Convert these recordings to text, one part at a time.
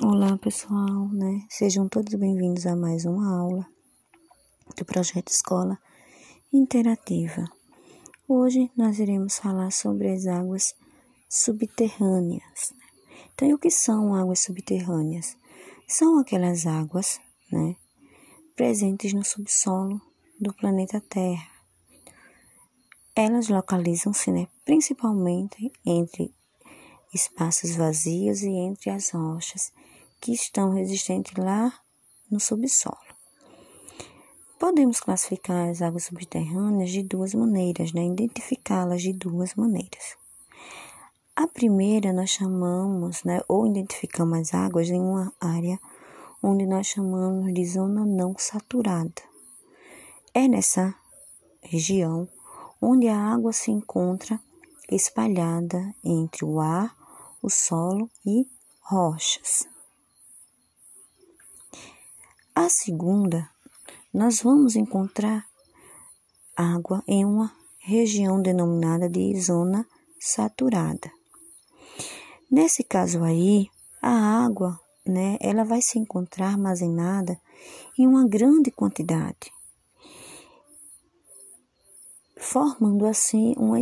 Olá pessoal, né? Sejam todos bem-vindos a mais uma aula do projeto Escola Interativa. Hoje nós iremos falar sobre as águas subterrâneas. Então, e o que são águas subterrâneas? São aquelas águas, né, presentes no subsolo do planeta Terra. Elas localizam-se, né, principalmente entre espaços vazios e entre as rochas que estão resistentes lá no subsolo. Podemos classificar as águas subterrâneas de duas maneiras, né? identificá-las de duas maneiras. A primeira nós chamamos, né, ou identificamos as águas em uma área onde nós chamamos de zona não saturada. É nessa região onde a água se encontra espalhada entre o ar, o solo e rochas. A segunda, nós vamos encontrar água em uma região denominada de zona saturada. Nesse caso aí, a água, né, ela vai se encontrar armazenada em uma grande quantidade, formando assim uma,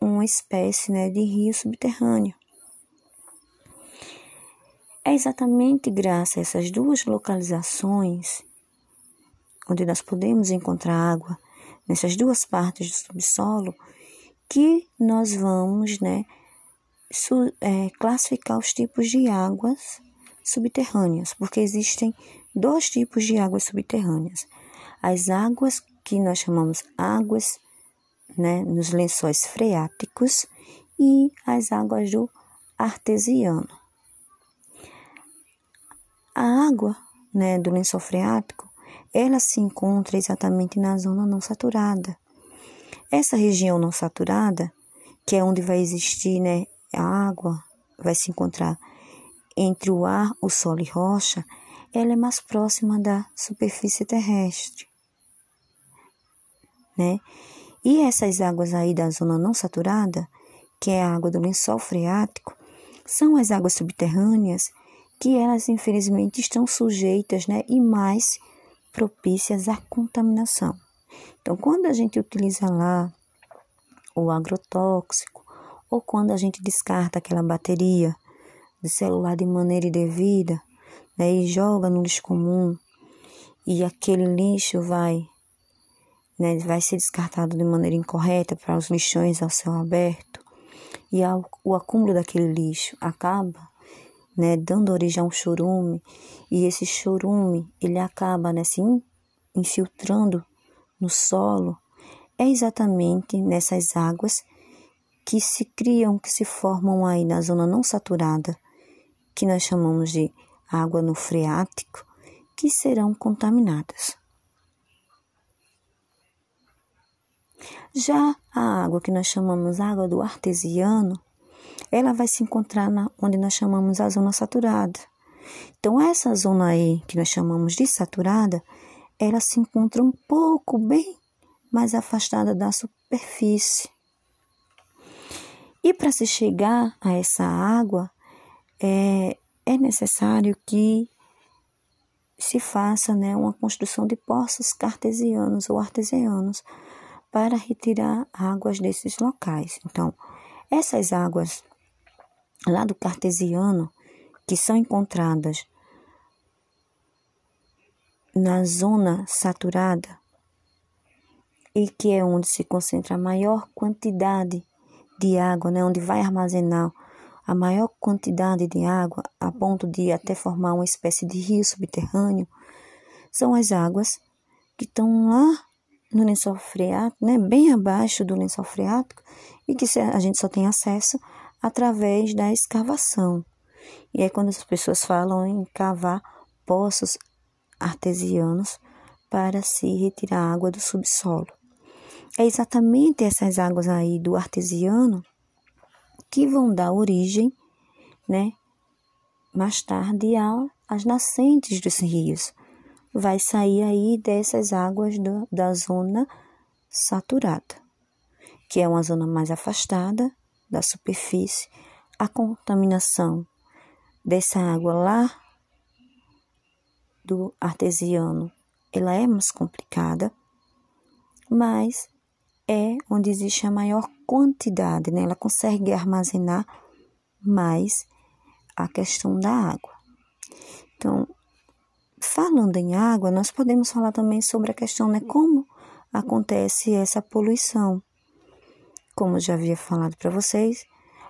uma espécie né, de rio subterrâneo. É exatamente graças a essas duas localizações, onde nós podemos encontrar água, nessas duas partes do subsolo, que nós vamos né, é, classificar os tipos de águas subterrâneas, porque existem dois tipos de águas subterrâneas. As águas que nós chamamos águas né, nos lençóis freáticos e as águas do artesiano. A água né, do lençol freático, ela se encontra exatamente na zona não saturada. Essa região não saturada, que é onde vai existir né, a água, vai se encontrar entre o ar, o solo e rocha, ela é mais próxima da superfície terrestre. Né? E essas águas aí da zona não saturada, que é a água do lençol freático, são as águas subterrâneas que elas infelizmente estão sujeitas, né, e mais propícias à contaminação. Então, quando a gente utiliza lá o agrotóxico ou quando a gente descarta aquela bateria de celular de maneira indevida, né, e joga no lixo comum, e aquele lixo vai, né, vai ser descartado de maneira incorreta para os lixões ao céu aberto, e ao, o acúmulo daquele lixo acaba né, dando origem a um chorume, e esse chorume ele acaba né, se infiltrando no solo, é exatamente nessas águas que se criam, que se formam aí na zona não saturada, que nós chamamos de água no freático, que serão contaminadas. Já a água que nós chamamos água do artesiano, ela vai se encontrar na, onde nós chamamos a zona saturada. Então, essa zona aí, que nós chamamos de saturada, ela se encontra um pouco bem mais afastada da superfície. E para se chegar a essa água, é, é necessário que se faça né, uma construção de poços cartesianos ou artesianos para retirar águas desses locais. Então, essas águas lá do cartesiano que são encontradas na zona saturada e que é onde se concentra a maior quantidade de água, né, onde vai armazenar a maior quantidade de água a ponto de até formar uma espécie de rio subterrâneo, são as águas que estão lá no lençol freático, né, bem abaixo do lençol freático e que a gente só tem acesso através da escavação. E é quando as pessoas falam em cavar poços artesianos para se retirar água do subsolo. É exatamente essas águas aí do artesiano que vão dar origem, né, mais tarde às nascentes dos rios. Vai sair aí dessas águas do, da zona saturada, que é uma zona mais afastada da superfície, a contaminação dessa água lá do artesiano, ela é mais complicada, mas é onde existe a maior quantidade, né? Ela consegue armazenar mais a questão da água. Então, falando em água, nós podemos falar também sobre a questão, né, como acontece essa poluição. Como já havia falado para vocês,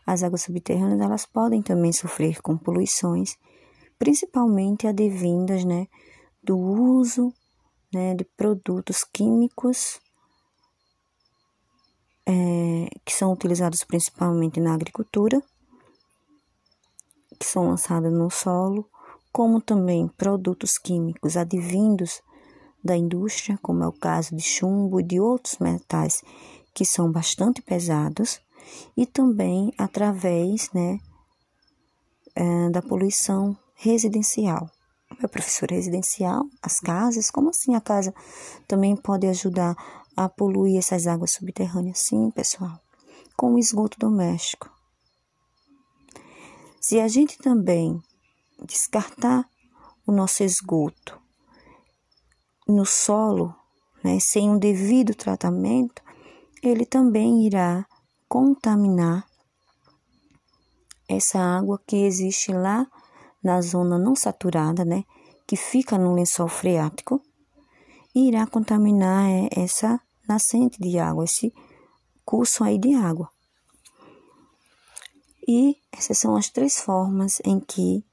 as águas subterrâneas elas podem também sofrer com poluições, principalmente advindas, né, do uso, né, de produtos químicos é, que são utilizados principalmente na agricultura, que são lançados no solo, como também produtos químicos advindos da indústria, como é o caso de chumbo e de outros metais que são bastante pesados, e também através né, é, da poluição residencial. Meu professor residencial, as casas, como assim a casa também pode ajudar a poluir essas águas subterrâneas? Sim, pessoal, com o esgoto doméstico. Se a gente também descartar o nosso esgoto no solo, né, sem um devido tratamento, ele também irá contaminar essa água que existe lá na zona não saturada, né, que fica no lençol freático, e irá contaminar é, essa nascente de água, esse curso aí de água. E essas são as três formas em que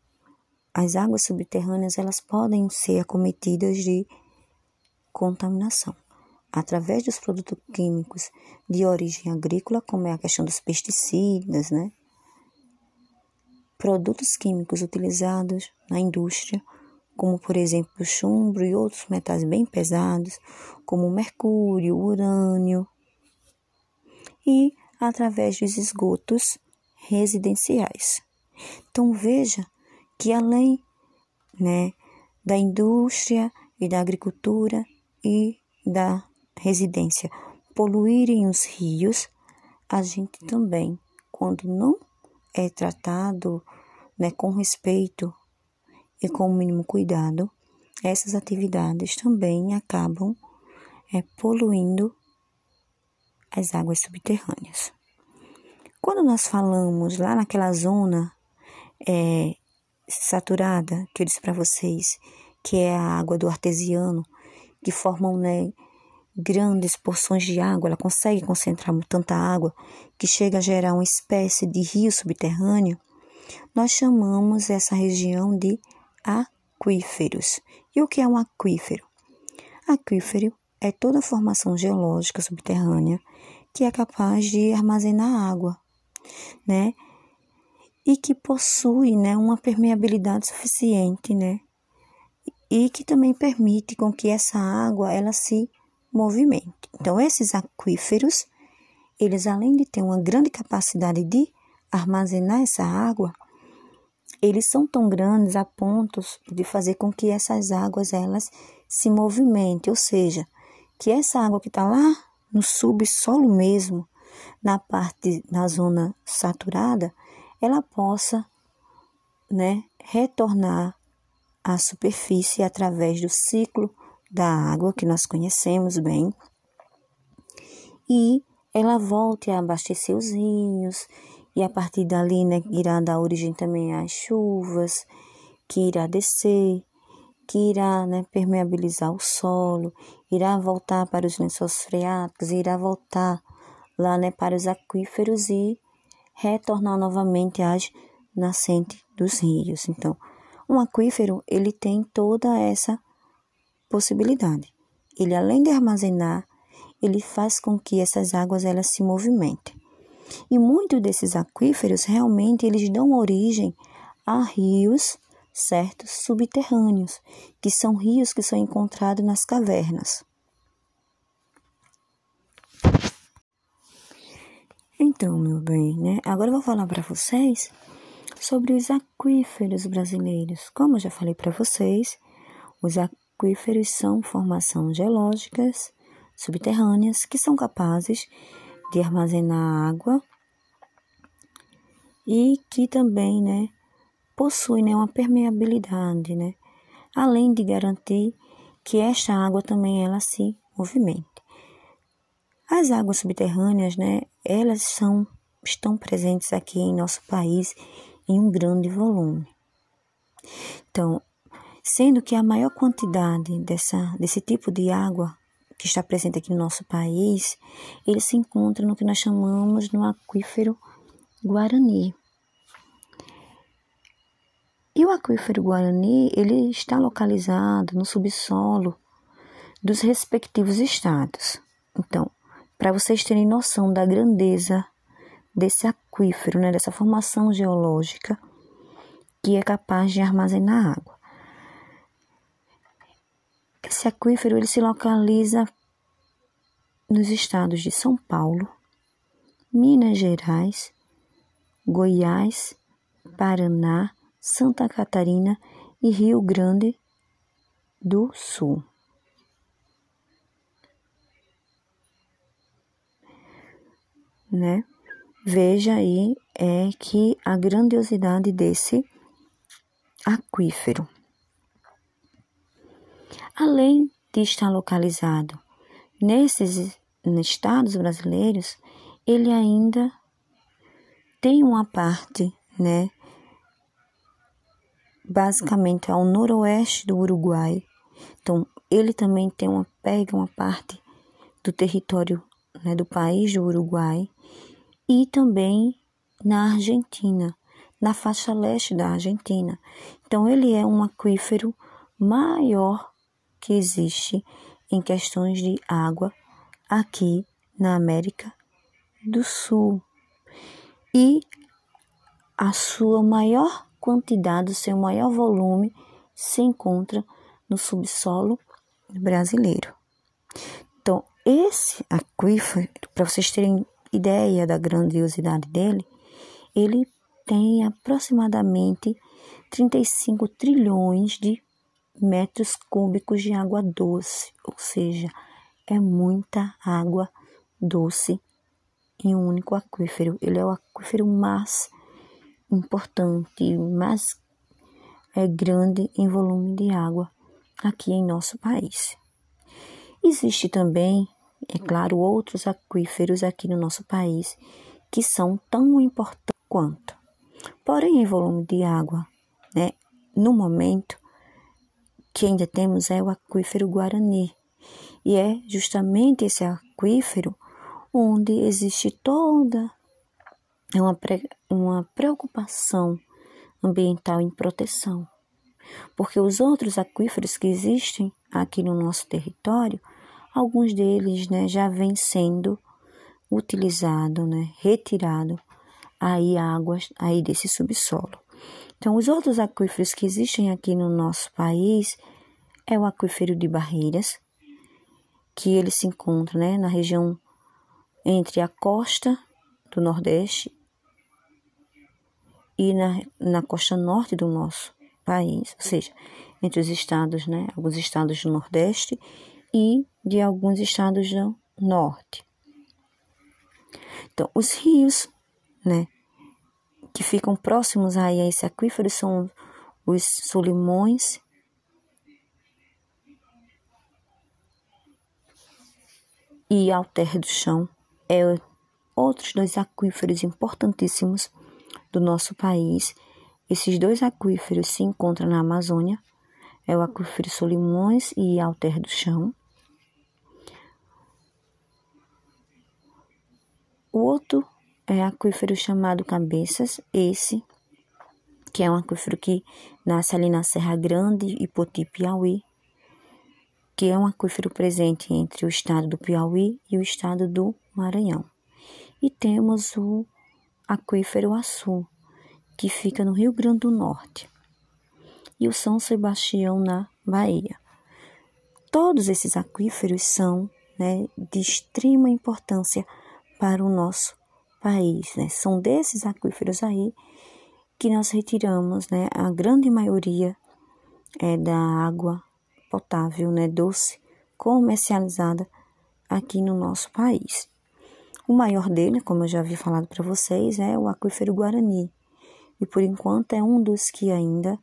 as águas subterrâneas elas podem ser acometidas de contaminação através dos produtos químicos de origem agrícola, como é a questão dos pesticidas, né? Produtos químicos utilizados na indústria, como por exemplo o chumbo e outros metais bem pesados, como mercúrio, urânio, e através dos esgotos residenciais. Então veja que além, né, da indústria e da agricultura e da residência poluírem os rios, a gente também, quando não é tratado né, com respeito e com o mínimo cuidado, essas atividades também acabam é, poluindo as águas subterrâneas. Quando nós falamos lá naquela zona é, saturada, que eu disse para vocês, que é a água do artesiano, que formam né, grandes porções de água, ela consegue concentrar tanta água que chega a gerar uma espécie de rio subterrâneo, nós chamamos essa região de aquíferos. E o que é um aquífero? Aquífero é toda formação geológica subterrânea que é capaz de armazenar água, né? E que possui, né, uma permeabilidade suficiente, né? E que também permite com que essa água ela se movimento. Então, esses aquíferos, eles além de ter uma grande capacidade de armazenar essa água, eles são tão grandes a ponto de fazer com que essas águas elas se movimentem, ou seja, que essa água que está lá no subsolo mesmo, na parte na zona saturada, ela possa, né, retornar à superfície através do ciclo da água que nós conhecemos bem e ela volte a abastecer os rios e a partir dali né, irá dar origem também às chuvas que irá descer que irá né, permeabilizar o solo irá voltar para os lençóis freáticos irá voltar lá né, para os aquíferos e retornar novamente às nascentes dos rios. Então um aquífero ele tem toda essa possibilidade. Ele, além de armazenar, ele faz com que essas águas elas se movimentem. E muitos desses aquíferos realmente eles dão origem a rios, certos, subterrâneos, que são rios que são encontrados nas cavernas. Então, meu bem, né? Agora eu vou falar para vocês sobre os aquíferos brasileiros. Como eu já falei para vocês, os aquíferos aquíferos são formações geológicas subterrâneas que são capazes de armazenar água e que também, né, possui né, uma permeabilidade, né? Além de garantir que esta água também ela se movimente. As águas subterrâneas, né, elas são estão presentes aqui em nosso país em um grande volume. Então, sendo que a maior quantidade dessa, desse tipo de água que está presente aqui no nosso país, ele se encontra no que nós chamamos no aquífero Guarani. E o aquífero Guarani, ele está localizado no subsolo dos respectivos estados. Então, para vocês terem noção da grandeza desse aquífero, né, dessa formação geológica que é capaz de armazenar água. Esse aquífero ele se localiza nos estados de São Paulo, Minas Gerais, Goiás, Paraná, Santa Catarina e Rio Grande do Sul. Né? Veja aí é que a grandiosidade desse aquífero. Além de estar localizado nesses estados brasileiros, ele ainda tem uma parte, né, basicamente ao noroeste do Uruguai. Então, ele também tem uma pega uma parte do território né, do país do Uruguai e também na Argentina, na faixa leste da Argentina. Então, ele é um aquífero maior que existe em questões de água aqui na América do Sul. E a sua maior quantidade, o seu maior volume se encontra no subsolo brasileiro. Então, esse aquífero, para vocês terem ideia da grandiosidade dele, ele tem aproximadamente 35 trilhões de metros cúbicos de água doce, ou seja, é muita água doce em um único aquífero. Ele é o aquífero mais importante, mais é, grande em volume de água aqui em nosso país. Existe também, é claro, outros aquíferos aqui no nosso país que são tão importantes quanto. Porém, em volume de água, né, no momento que ainda temos é o aquífero Guarani. E é justamente esse aquífero onde existe toda uma, uma preocupação ambiental em proteção, porque os outros aquíferos que existem aqui no nosso território, alguns deles né, já vêm sendo utilizado, né, retirado aí águas aí desse subsolo. Então, os outros aquíferos que existem aqui no nosso país é o aquífero de Barreiras, que ele se encontra né, na região entre a costa do Nordeste e na, na costa norte do nosso país, ou seja, entre os estados, né, alguns estados do Nordeste e de alguns estados do Norte. Então, os rios, né, que ficam próximos aí a esse aquífero são os Solimões e Alter do Chão, é outros dois aquíferos importantíssimos do nosso país. Esses dois aquíferos se encontram na Amazônia, é o aquífero Solimões e Alter do Chão. O outro é aquífero chamado Cabeças, esse que é um aquífero que nasce ali na Serra Grande e Poti, Piauí, que é um aquífero presente entre o estado do Piauí e o estado do Maranhão. E temos o aquífero Açu, que fica no Rio Grande do Norte, e o São Sebastião, na Bahia. Todos esses aquíferos são né, de extrema importância para o nosso país. Né? São desses aquíferos aí que nós retiramos né, a grande maioria é, da água potável, né, doce, comercializada aqui no nosso país. O maior dele, como eu já havia falado para vocês, é o aquífero Guarani, e por enquanto é um dos que ainda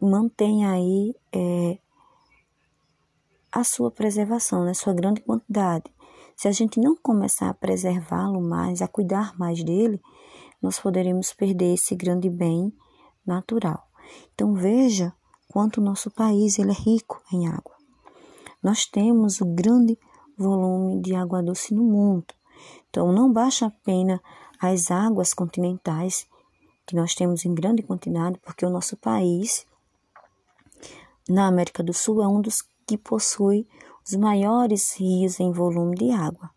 mantém aí é, a sua preservação, né, sua grande quantidade. Se a gente não começar a preservá-lo mais, a cuidar mais dele, nós poderemos perder esse grande bem natural. Então veja quanto o nosso país ele é rico em água. Nós temos um grande volume de água doce no mundo. Então não basta apenas as águas continentais que nós temos em grande quantidade, porque o nosso país na América do Sul é um dos que possui os maiores rios em volume de água.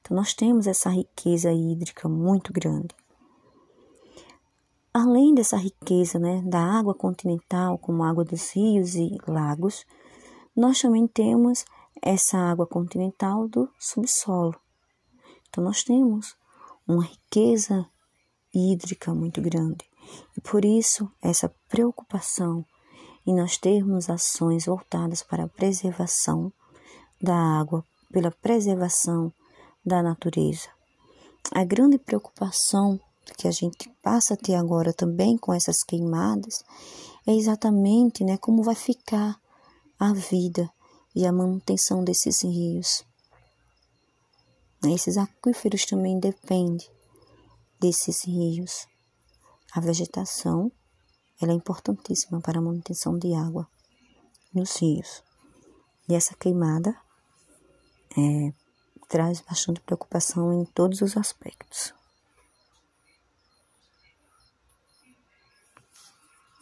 Então nós temos essa riqueza hídrica muito grande. Além dessa riqueza né, da água continental, como água dos rios e lagos, nós também temos essa água continental do subsolo. Então, nós temos uma riqueza hídrica muito grande. E por isso, essa preocupação em nós termos ações voltadas para a preservação da água, pela preservação da natureza. A grande preocupação que a gente passa a ter agora também com essas queimadas é exatamente né, como vai ficar a vida e a manutenção desses rios. Esses aquíferos também dependem desses rios. A vegetação ela é importantíssima para a manutenção de água nos rios. E essa queimada é, traz bastante preocupação em todos os aspectos.